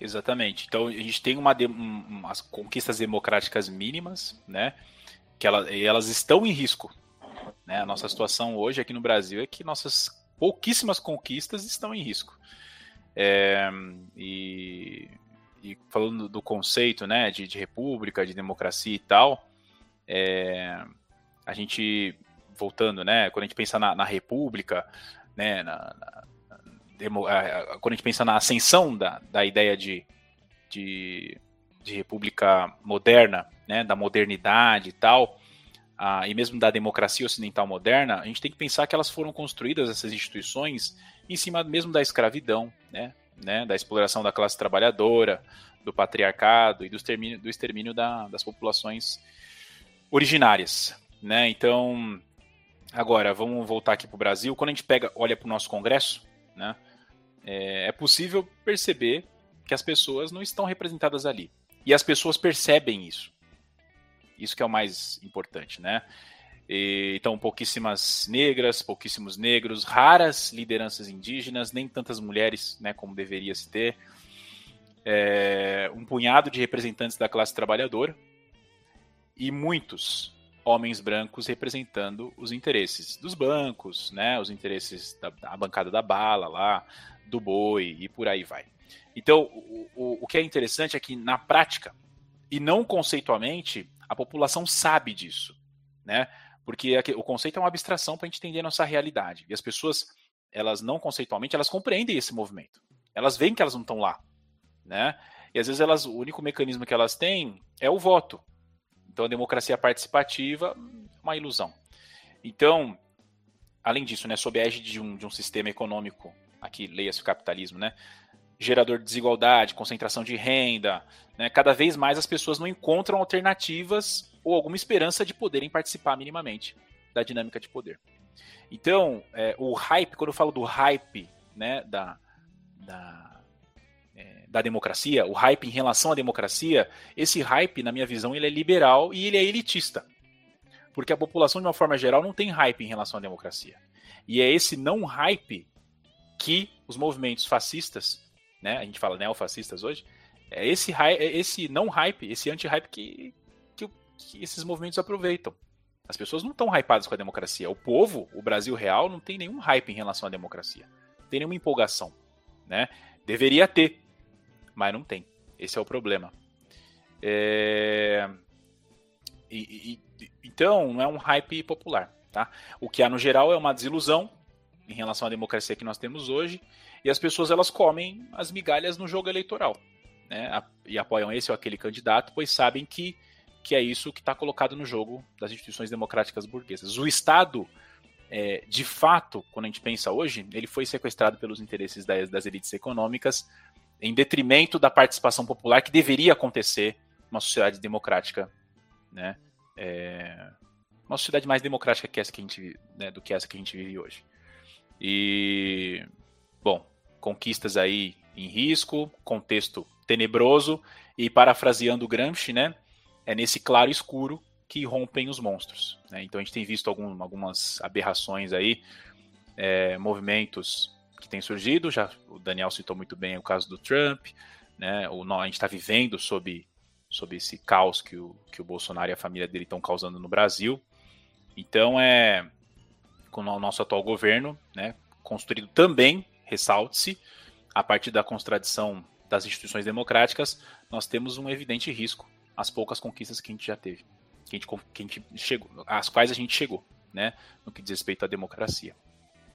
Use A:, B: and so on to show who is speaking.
A: Exatamente. Então a gente tem uma, um, umas conquistas democráticas mínimas, né? Que ela, elas estão em risco. Né? A nossa situação hoje aqui no Brasil é que nossas pouquíssimas conquistas estão em risco. É, e, e, falando do conceito né, de, de, república, de democracia e tal, é, a gente, voltando, né, quando a gente pensa na, na república, né, na, na, quando a gente pensa na ascensão da, da ideia de, de, de república moderna, né, da modernidade e tal, e mesmo da democracia ocidental moderna, a gente tem que pensar que elas foram construídas, essas instituições, em cima mesmo da escravidão, né, né, da exploração da classe trabalhadora, do patriarcado e do extermínio, do extermínio da, das populações originárias. Né? Então, agora, vamos voltar aqui para o Brasil. Quando a gente pega, olha para o nosso Congresso, né, é, é possível perceber que as pessoas não estão representadas ali. E as pessoas percebem isso. Isso que é o mais importante, né? Então, pouquíssimas negras, pouquíssimos negros, raras lideranças indígenas, nem tantas mulheres, né, como deveria se ter. É, um punhado de representantes da classe trabalhadora e muitos homens brancos representando os interesses dos bancos, né, os interesses da, da bancada da bala lá, do boi e por aí vai. Então, o, o, o que é interessante é que na prática e não conceitualmente a população sabe disso, né? Porque o conceito é uma abstração para a gente entender a nossa realidade. E as pessoas, elas não conceitualmente, elas compreendem esse movimento. Elas veem que elas não estão lá, né? E às vezes elas, o único mecanismo que elas têm é o voto. Então a democracia participativa uma ilusão. Então, além disso, né, sob a égide de um, de um sistema econômico, aqui leia-se o capitalismo, né, gerador de desigualdade, concentração de renda. Né? Cada vez mais as pessoas não encontram alternativas ou alguma esperança de poderem participar minimamente da dinâmica de poder. Então, é, o hype, quando eu falo do hype né, da, da, é, da democracia, o hype em relação à democracia, esse hype, na minha visão, ele é liberal e ele é elitista. Porque a população, de uma forma geral, não tem hype em relação à democracia. E é esse não hype que os movimentos fascistas né? A gente fala neofascistas hoje. É esse, é esse não hype, esse anti-hype que, que, que esses movimentos aproveitam. As pessoas não estão hypadas com a democracia. O povo, o Brasil real, não tem nenhum hype em relação à democracia. Não tem nenhuma empolgação. Né? Deveria ter, mas não tem. Esse é o problema. É... E, e, então, não é um hype popular. Tá? O que há no geral é uma desilusão em relação à democracia que nós temos hoje e as pessoas elas comem as migalhas no jogo eleitoral, né? E apoiam esse ou aquele candidato, pois sabem que, que é isso que está colocado no jogo das instituições democráticas burguesas. O Estado, é, de fato, quando a gente pensa hoje, ele foi sequestrado pelos interesses das, das elites econômicas em detrimento da participação popular que deveria acontecer numa sociedade democrática, né? É, uma sociedade mais democrática que essa que a gente, né, do que essa que a gente vive hoje. E bom, conquistas aí em risco, contexto tenebroso e parafraseando Gramsci, né? É nesse claro escuro que rompem os monstros. Né? Então a gente tem visto algum, algumas aberrações aí, é, movimentos que têm surgido. Já o Daniel citou muito bem o caso do Trump, né? O, a gente está vivendo sob, sob esse caos que o, que o Bolsonaro e a família dele estão causando no Brasil. Então é com o nosso atual governo, né? Construído também ressalte-se, a partir da contradição das instituições democráticas, nós temos um evidente risco às poucas conquistas que a gente já teve, que a gente, que a gente chegou, às quais a gente chegou, né, no que diz respeito à democracia.